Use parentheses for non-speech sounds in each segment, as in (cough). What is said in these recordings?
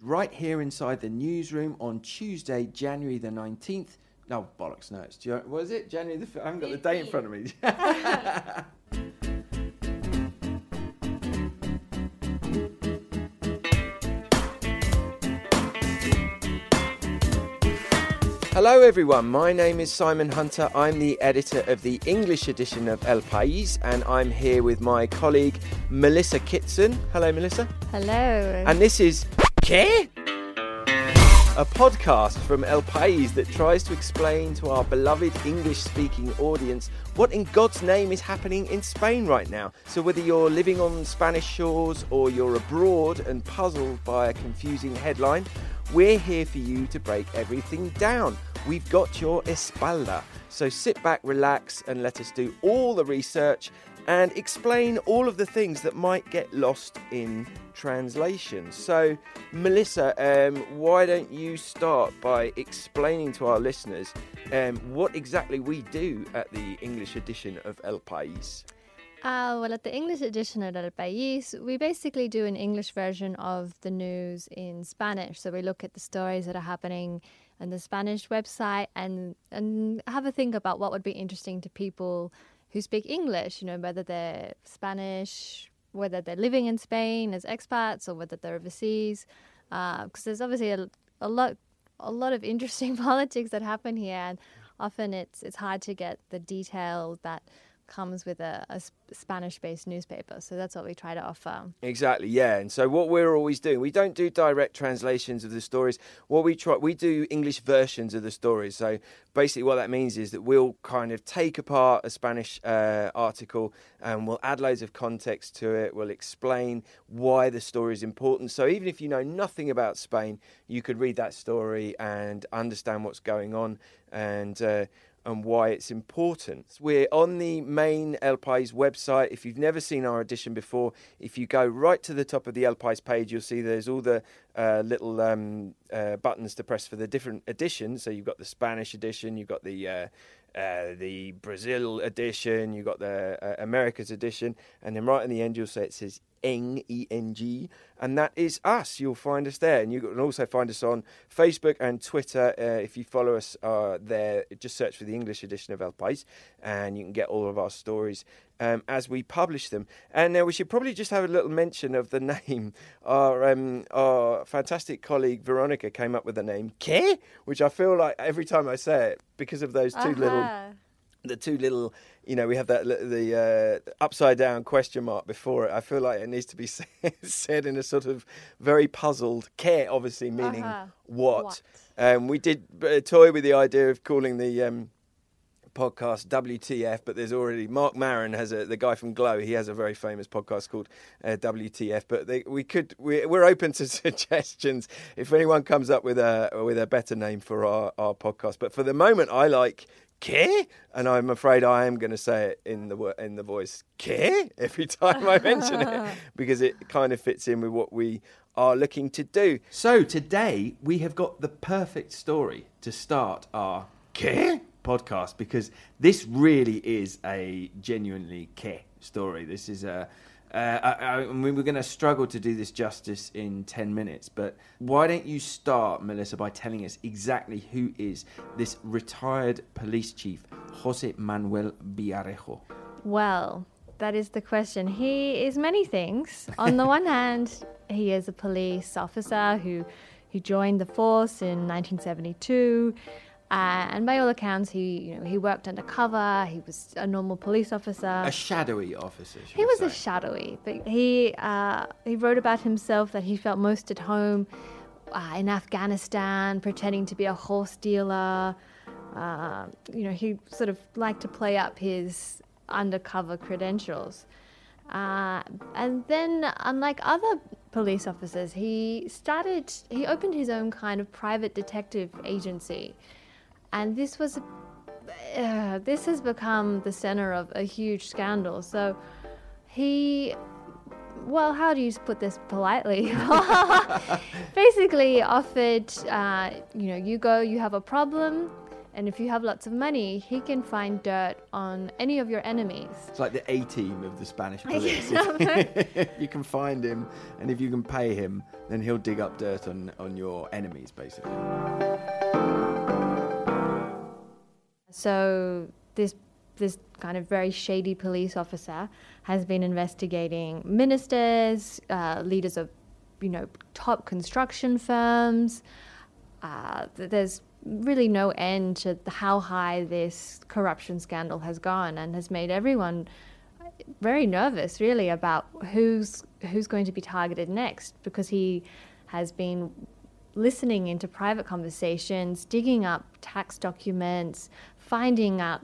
Right here inside the newsroom on Tuesday, January the 19th. No, bollocks, no, it's, what is it? January the, I haven't got the date in front of me. (laughs) (laughs) Hello, everyone. My name is Simon Hunter. I'm the editor of the English edition of El País, and I'm here with my colleague Melissa Kitson. Hello, Melissa. Hello. And this is ¿Qué? A podcast from El País that tries to explain to our beloved English speaking audience what in God's name is happening in Spain right now. So, whether you're living on Spanish shores or you're abroad and puzzled by a confusing headline, we're here for you to break everything down. We've got your espalda. So, sit back, relax, and let us do all the research and explain all of the things that might get lost in translation. So, Melissa, um, why don't you start by explaining to our listeners um, what exactly we do at the English edition of El País? Uh, well, at the English edition of El País, we basically do an English version of the news in Spanish. So we look at the stories that are happening on the Spanish website and and have a think about what would be interesting to people who speak English. You know, whether they're Spanish, whether they're living in Spain as expats, or whether they're overseas. Because there's obviously a, a lot a lot of interesting (laughs) politics that happen here, and often it's it's hard to get the detail that comes with a, a Spanish based newspaper. So that's what we try to offer. Exactly, yeah. And so what we're always doing, we don't do direct translations of the stories. What we try, we do English versions of the stories. So basically, what that means is that we'll kind of take apart a Spanish uh, article and we'll add loads of context to it. We'll explain why the story is important. So even if you know nothing about Spain, you could read that story and understand what's going on and. Uh, and why it's important. We're on the main El País website. If you've never seen our edition before, if you go right to the top of the El País page, you'll see there's all the uh, little um, uh, buttons to press for the different editions. So you've got the Spanish edition, you've got the uh, uh, the Brazil edition, you've got the uh, Americas edition, and then right in the end you'll say it says Eng, E N G, and that is us. You'll find us there, and you can also find us on Facebook and Twitter. Uh, if you follow us uh, there, just search for the English edition of El País, and you can get all of our stories um, as we publish them. And now we should probably just have a little mention of the (laughs) name. Our um, our fantastic colleague Veronica came up with the name ¿Qué? which I feel like every time I say it, because of those 2 Uh-huh. little the two little, you know, we have that the uh, upside down question mark before it. I feel like it needs to be (laughs) said, in a sort of very puzzled Qué, obviously meaning Uh-huh. what. What? Um, we did uh, toy with the idea of calling the um, podcast WTF, but there's already Marc Maron has a the guy from Glow. He has a very famous podcast called uh, WTF. But they, we could we, we're open to (laughs) suggestions if anyone comes up with a with a better name for our, our podcast. But for the moment, I like. ¿Qué? And I'm afraid I am going to say it in the wo- in the voice Qué every time I mention it (laughs) because it kind of fits in with what we are looking to do. So today we have got the perfect story to start our Qué podcast because this really is a genuinely Qué story. This is a uh, I, I, mean, we're going to struggle to do this justice in 10 minutes, but why don't you start, Melissa, by telling us exactly who is this retired police chief, Jose Manuel Villarejo? Well, that is the question. He is many things. On the one (laughs) hand, he is a police officer who who joined the force in 1972. Uh, and by all accounts, he you know he worked undercover. He was a normal police officer. A shadowy officer. He was a shadowy, but he uh, he wrote about himself that he felt most at home uh, in Afghanistan, pretending to be a horse dealer. Uh, you know, he sort of liked to play up his undercover credentials. Uh, and then, unlike other police officers, he started, he opened his own kind of private detective agency. And this was, uh, this has become the center of a huge scandal. So he, well, how do you put this politely? (laughs) Basically, offered, uh, you know, you go, you have a problem, And if you have lots of money, he can find dirt on any of your enemies. It's like the A team of the Spanish police. (laughs) you can find him, and if you can pay him, then he'll dig up dirt on, on your enemies, basically. So this this kind of very shady police officer has been investigating ministers, uh, leaders of, you know, top construction firms. Uh, there's really no end to how high this corruption scandal has gone and has made everyone very nervous really about who's who's going to be targeted next because he has been listening into private conversations, digging up tax documents, finding out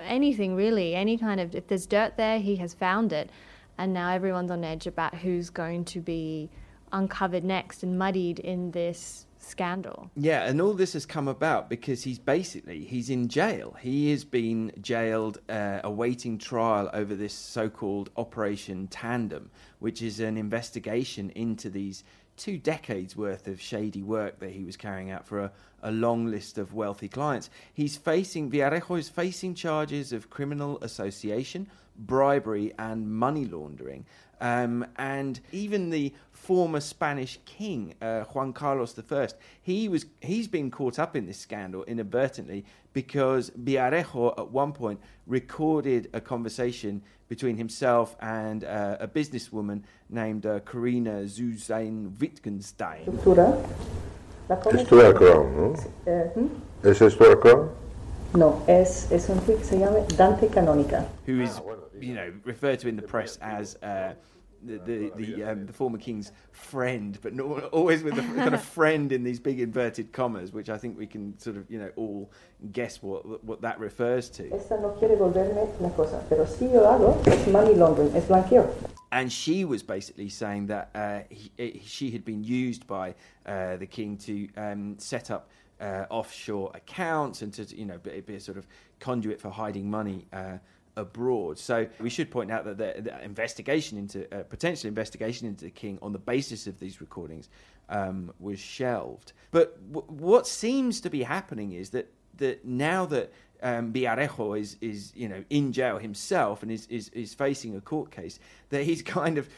anything really, any kind of if there's dirt there, he has found it. And now everyone's on edge about who's going to be uncovered next and muddied in this scandal. Yeah, and all this has come about because he's basically he's in jail. He has been jailed uh, awaiting trial over this so-called Operation Tandem, which is an investigation into these two decades worth of shady work that he was carrying out for a, a long list of wealthy clients. He's facing Villarejo is facing charges of criminal association, bribery, and money laundering. Um, and even the former Spanish king, uh, Juan Carlos I, he was he's been caught up in this scandal inadvertently because Villarejo at one point recorded a conversation between himself and uh, a businesswoman named uh, Corinna zu Sayn-Wittgenstein. Esto Crown, ¿no? Uh, hmm? ¿Es esto Crown? No, es, es un que se llama Dante Canónica. Who is, you know, referred to in the press as uh, the the the, um, the, former king's friend, but not, always with a (laughs) kind of friend in these big inverted commas, which I think we can sort of you know all guess what what that refers to. And she was basically saying that uh, he, she had been used by uh, the king to um, set up. Uh, offshore accounts and to you know be, be, a sort of conduit for hiding money uh, abroad. So we should point out that the, the investigation into uh, potential investigation into the king on the basis of these recordings um, was shelved. But w- what seems to be happening is that that now that um, Villarejo is is you know in jail himself and is, is is facing a court case, that he's (laughs) kind of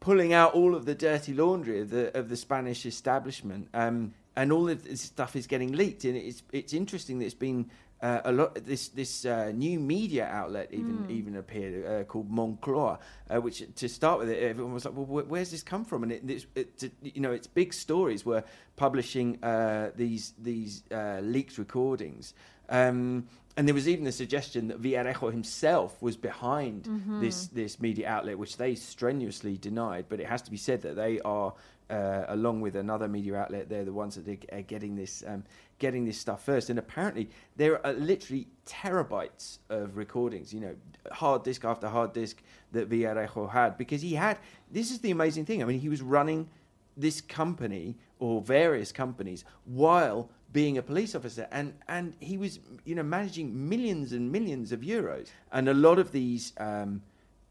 pulling out all of the dirty laundry of the of the Spanish establishment. Um, and all of this stuff is getting leaked, and it's it's interesting that it's been uh, a lot this this uh, new media outlet even mm. even appeared uh, called Moncloa, uh, which to start with, it, everyone was like, well, where's this come from? And it, it, it, you know, its big stories were publishing uh, these these uh, leaked recordings. Um, and there was even the suggestion that Villarejo himself was behind mm-hmm. this this media outlet, which they strenuously denied. But it has to be said that they are, uh, along with another media outlet, they're the ones that are getting this um, getting this stuff first. And apparently, there are literally terabytes of recordings, you know, hard disk after hard disk that Villarejo had because he had. This is the amazing thing. I mean, he was running this company or various companies while being a police officer and and he was you know managing millions and millions of euros and a lot of these um,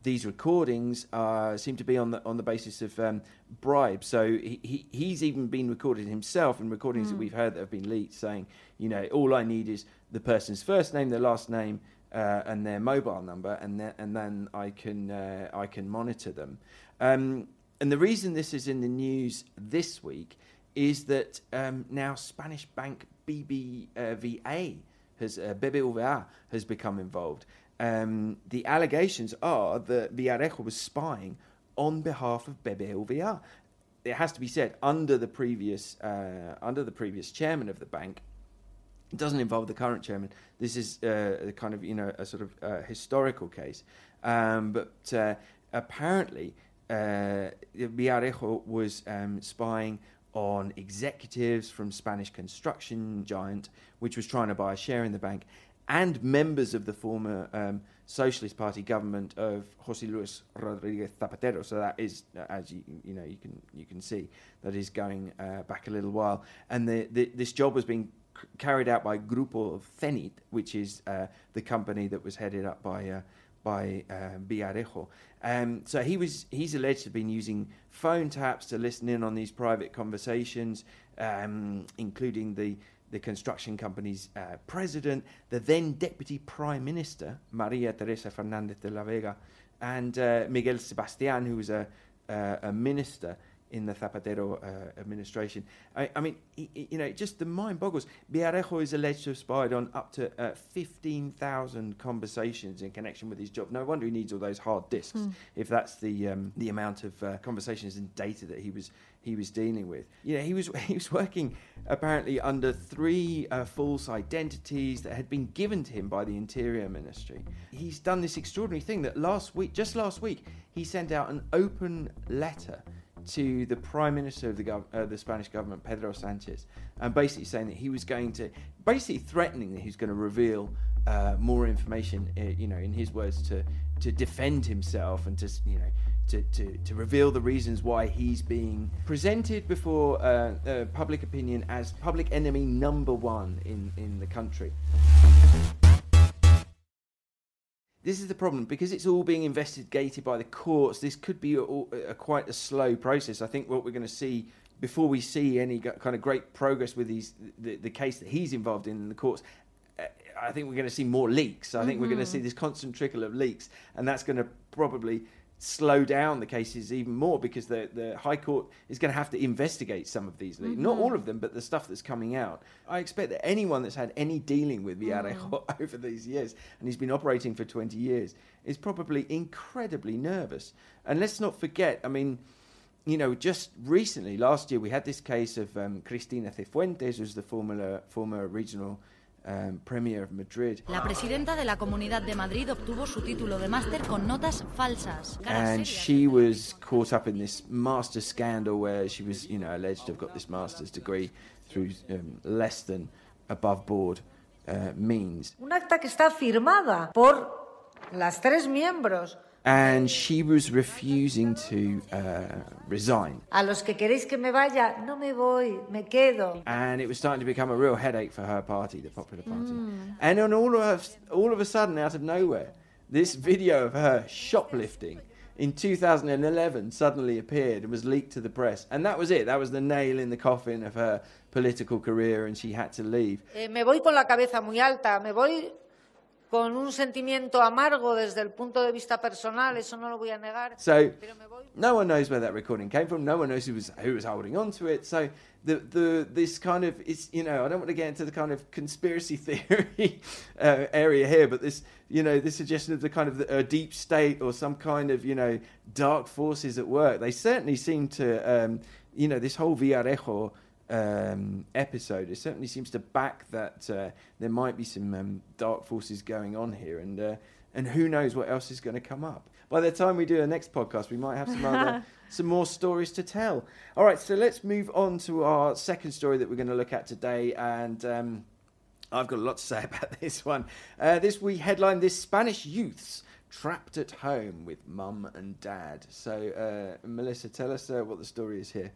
these recordings uh, seem to be on the on the basis of um, bribes. So he, he, he's even been recorded himself in recordings mm. that hmm. we've heard that have been leaked, saying, you know, all I need is the person's first name, their last name, uh, and their mobile number, and then and then I can uh, I can monitor them. Um, and the reason this is in the news this week is that um, now Spanish bank BBVA has uh, BBVA has become involved um, the allegations are that Villarejo was spying on behalf of Bebe BBVA. It has to be said under the previous uh, under the previous chairman of the bank. It doesn't involve the current chairman. This is uh, a kind of you know a sort of uh, historical case, um, but uh, apparently uh, Villarejo was um, spying on executives from Spanish construction giant, which was trying to buy a share in the bank, and members of the former um, Socialist Party government of José Luis Rodríguez Zapatero. So that is, uh, as you you know, you can you can see that is going uh, back a little while. And the, the, this job was being c- carried out by Grupo Cenyt, which is uh, the company that was headed up by. Uh, by uh, Villarejo. Um, so he was he's alleged to have been using phone taps to listen in on these private conversations, um, including the the construction company's uh, president, the then deputy prime minister, Maria Teresa Fernandez de la Vega, and uh, Miguel Sebastian, who was a, uh, a minister in the Zapatero uh, administration. I, I mean, he, he, you know, just the mind boggles. Villarejo is alleged to have spied on up to uh, 15,000 conversations in connection with his job. No wonder he needs all those hard disks Mm. if that's the um, the amount of uh, conversations and data that he was he was dealing with. You know, he was (laughs) he was working apparently under three uh, false identities that had been given to him by the Interior Ministry. He's done this extraordinary thing that last week, just last week, he sent out an open letter to the Prime Minister of the, gov- uh, the Spanish government, Pedro Sanchez, and basically saying that he was going to, basically threatening that he's going to reveal uh, more information, uh, you know, in his words, to to defend himself and to, you know, to, to, to reveal the reasons why he's being presented before uh, uh, public opinion as public enemy number one in, in the country. This is the problem because it's all being investigated by the courts. This could be a, a, quite a slow process. I think what we're going to see before we see any kind of great progress with these the, the case that he's involved in in the courts. uh, I think we're going to see more leaks. I think we're going to see this constant trickle of leaks, and that's going to probably slow down the cases even more because the, the High Court is going to have to investigate some of these leaks. Not all of them, but the stuff that's coming out. I expect that anyone that's had any dealing with Villarejo (laughs) over these years, and he's been operating for 20 years, is probably incredibly nervous. And let's not forget, I mean, you know, just recently, last year, we had this case of um, Cristina Cifuentes, who's the former, former regional um, premier of Madrid. La presidenta de la Comunidad de Madrid obtuvo su título de máster con notas falsas. And she was caught up in this master scandal where she was, you know, alleged to have got this master's degree through um, less than above board uh, means. Un acta que está firmada por las tres miembros. And she was refusing to uh, resign. A los que queréis que me vaya, no me voy, me quedo. And it was starting to become a real headache for her party, the Popular Party. And then all of, all of a sudden, out of nowhere, this video of her shoplifting in 2011 suddenly appeared and was leaked to the press. And that was it. That was the nail in the coffin of her political career, and she had to leave. Eh, me voy con la cabeza muy alta, me voy con un sentimiento amargo desde el punto de vista personal, eso no lo voy a negar. So Pero me voy no one knows where that recording came from. No one knows who was who was holding on to it. So the the this kind of it's you know I don't want to get into the kind of conspiracy (laughs) theory uh, area here, but this you know this suggestion of the kind of the, a deep state or some kind of you know dark forces at work. They certainly seem to um, you know this whole Villarejo um, episode. It certainly seems to back that uh, there might be some um, dark forces going on here, and uh, and who knows what else is going to come up. By the time we do the next podcast, we might have some other (laughs) some more stories to tell. All right, so let's move on to our second story that we're going to look at today, and. Um, I've got a lot to say (laughs) about this one. Uh, this we headline this Spanish youths trapped at home with mum and dad. So, uh, Melissa, tell us uh, what the story is here.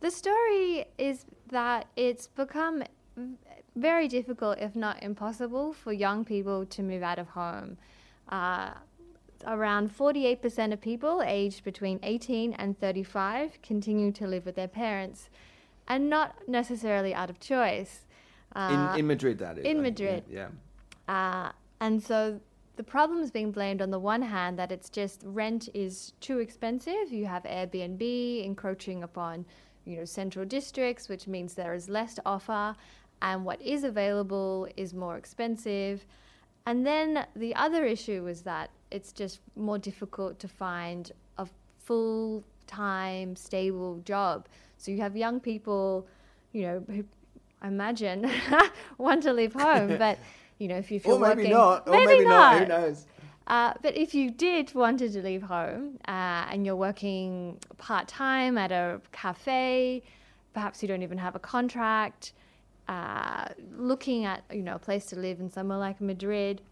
The story is that it's become very difficult, if not impossible, for young people to move out of home. Uh, around 48% of people aged between 18 and 35 continue to live with their parents, and not necessarily out of choice. Uh, In in Madrid, that is. in I- Madrid. Yeah. uh, and so the problem is being blamed on the one hand that it's just rent is too expensive. You have Airbnb encroaching upon, you know, central districts, which means there is less to offer, and what is available is more expensive. And then the other issue is that it's just more difficult to find a full time, stable job. So you have young people, you know, who I imagine (laughs) want to leave home, (laughs) but you know, if, if you're Or maybe working, not. Or maybe, not. Who knows? Uh, but if you did wanted to leave home uh, and you're working part time at a cafe, perhaps you don't even have a contract. Uh, looking at you know a place to live in somewhere like Madrid,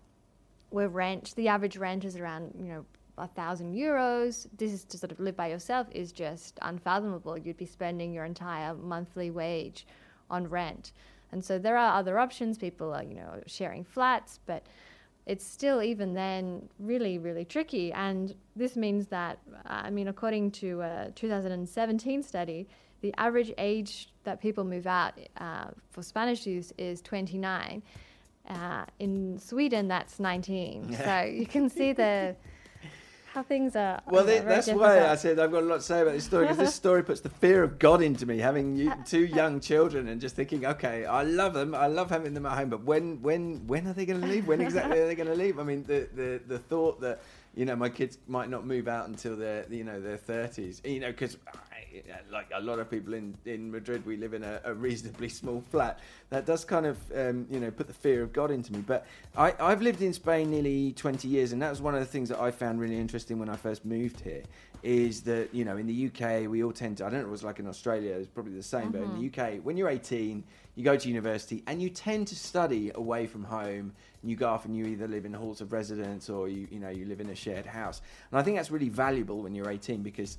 where rent the average rent is around you know a thousand euros. This is to sort of live by yourself is just unfathomable. You'd be spending your entire monthly wage on rent, and so there are other options. People are you know sharing flats, but it's still even then really really tricky. And this means that uh, I mean, according to a 2017 study, the average age that people move out uh, for Spanish use is 29. Uh, in Sweden, that's 19. So you can see the (laughs) how things are. Well, they, that's why. I said I've got a lot to say about this story because this (laughs) story puts the fear of God into me. Having (laughs) two young children and just thinking, okay, I love them, I love having them at home, but when, when, when are they going to leave? When exactly are they going to leave? I mean, the, the, the thought that you know my kids might not move out until they're you know their thirties. You know, because like a lot of people in in Madrid, we live in a, a reasonably small flat. That does kind of um, you know put the fear of God into me. But I, I've lived in Spain nearly 20 years, and that was one of the things that I found really interesting when I first moved here. Is that you know in the UK we all tend to I don't know what it was like in Australia it's probably the same but in the UK when you're 18 you go to university and you tend to study away from home and you go off and you either live in halls of residence or you you know you live in a shared house and I think that's really valuable when you're 18 because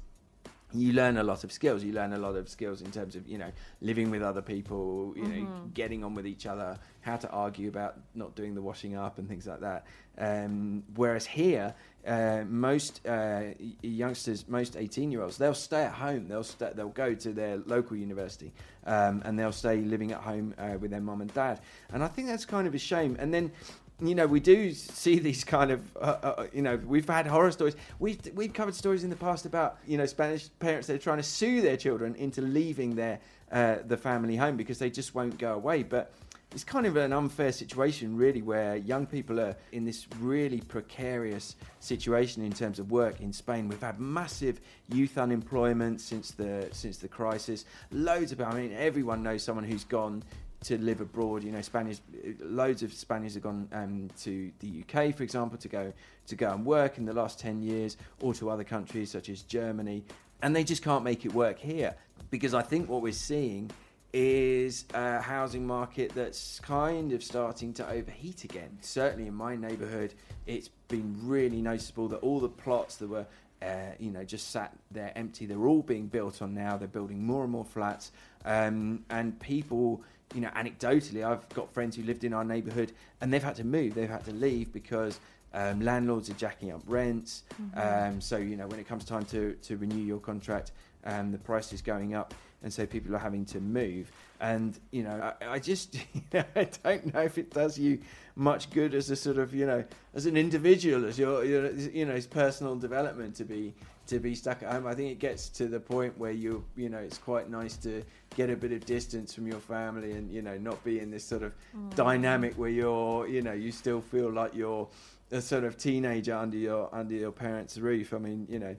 you learn a lot of skills. You learn a lot of skills in terms of you know living with other people, you know, getting on with each other, how to argue about not doing the washing up and things like that. Um, whereas here, uh, most uh, youngsters, most eighteen-year-olds, they'll stay at home. They'll sta they'll go to their local university um, and they'll stay living at home uh, with their mum and dad. And I think that's kind of a shame. And then you know, we do see these kind of, uh, uh, you know, we've had horror stories. We've we've covered stories in the past about, you know, Spanish parents that are trying to sue their children into leaving their uh, the family home because they just won't go away. But it's kind of an unfair situation, really, where young people are in this really precarious situation in terms of work in Spain. We've had massive youth unemployment since the since the crisis. Loads of, I mean, everyone knows someone who's gone to live abroad. You know, Spaniards, loads of Spaniards have gone um, to the UK, for example, to go to go and work in the last ten years, or to other countries such as Germany, and they just can't make it work here because I think what we're seeing is a housing market that's kind of starting to overheat again. Certainly in my neighbourhood, it's been really noticeable that all the plots that were uh, you know, just sat there empty. They're all being built on now. They're building more and more flats, um, and people, you know, anecdotally, I've got friends who lived in our neighbourhood, and they've had to move. They've had to leave because um, landlords are jacking up rents. Um, so you know, when it comes time to to renew your contract, um, the price is going up, and so people are having to move. And you know, I, I just (laughs) I don't know if it does you much good as a sort of you know as an individual, as your, your you know, his personal development to be to be stuck at home. I think it gets to the point where you you know it's quite nice to get a bit of distance from your family and you know not be in this sort of mm. dynamic where you're you know you still feel like you're a sort of teenager under your under your parents' roof. I mean, you know,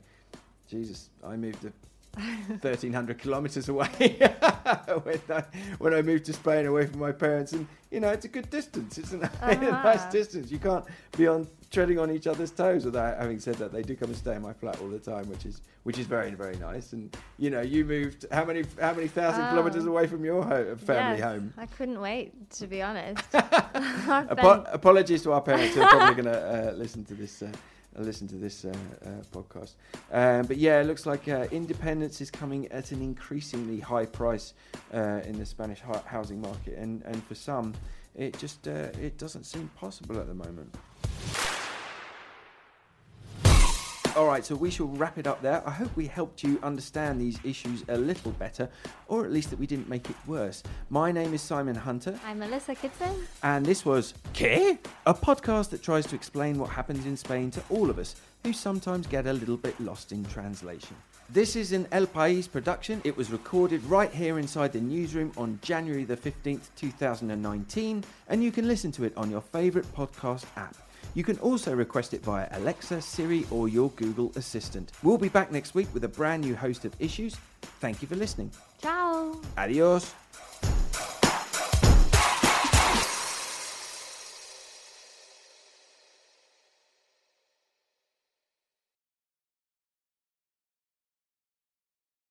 Jesus, I moved to (laughs) 1300 kilometers away (laughs) when, I, when I moved to Spain away from my parents and you know it's a good distance it's (laughs) a, nice- a nice Uh-huh. distance you can't be on treading on each other's toes without having said that they do come and stay in my flat all the time which is which is very very nice and you know you moved how many how many thousand Oh. kilometers away from your ho- family Yes, home I couldn't wait, to be honest. Apo- apologies to our parents who are probably going to uh, listen to this. Uh, uh, listen to this uh, uh, podcast, um, but yeah, it looks like uh, independence is coming at an increasingly high price uh, in the Spanish housing market, and, and for some, it just uh, it doesn't seem possible at the moment. All right, so we shall wrap it up there. I hope we helped you understand these issues a little better, or at least that we didn't make it worse. My name is Simon Hunter. I'm Melissa Kitson. And this was ¿Qué? A podcast that tries to explain what happens in Spain to all of us who sometimes get a little bit lost in translation. This is an El País production. It was recorded right here inside the newsroom on January the 15th, 2019, and you can listen to it on your favourite podcast app. You can also request it via Alexa, Siri, or your Google Assistant. We'll be back next week with a brand new host of issues. Thank you for listening. Ciao. Adios.